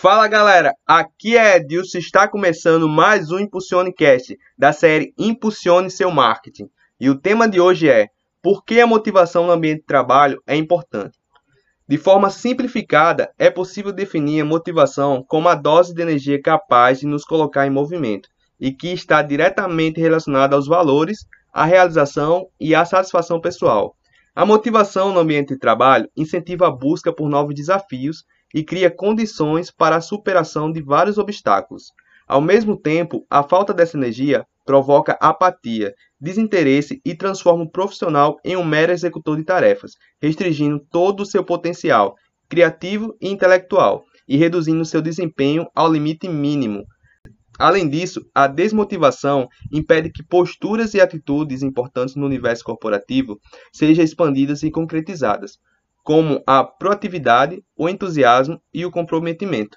Fala galera, aqui é Edilson, está começando mais um Impulsionecast da série Impulsione seu marketing. E o tema de hoje é Por que a motivação no ambiente de trabalho é importante? De forma simplificada, é possível definir a motivação como a dose de energia capaz de nos colocar em movimento e que está diretamente relacionada aos valores, à realização e à satisfação pessoal. A motivação no ambiente de trabalho incentiva a busca por novos desafios e cria condições para a superação de vários obstáculos. Ao mesmo tempo, a falta dessa energia provoca apatia, desinteresse e transforma o profissional em um mero executor de tarefas, restringindo todo o seu potencial criativo e intelectual e reduzindo seu desempenho ao limite mínimo. Além disso, a desmotivação impede que posturas e atitudes importantes no universo corporativo sejam expandidas e concretizadas, como a proatividade, o entusiasmo e o comprometimento.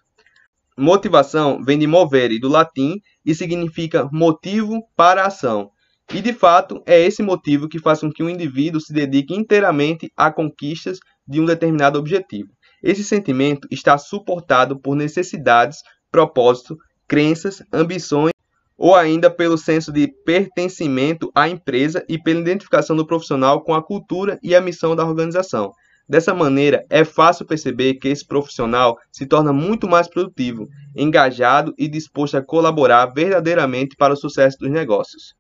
Motivação vem de movere do latim e significa motivo para a ação. E de fato, é esse motivo que faz com que um indivíduo se dedique inteiramente a conquistas de um determinado objetivo. Esse sentimento está suportado por necessidades, propósito, crenças, ambições ou ainda pelo senso de pertencimento à empresa e pela identificação do profissional com a cultura e a missão da organização. Dessa maneira, é fácil perceber que esse profissional se torna muito mais produtivo, engajado e disposto a colaborar verdadeiramente para o sucesso dos negócios.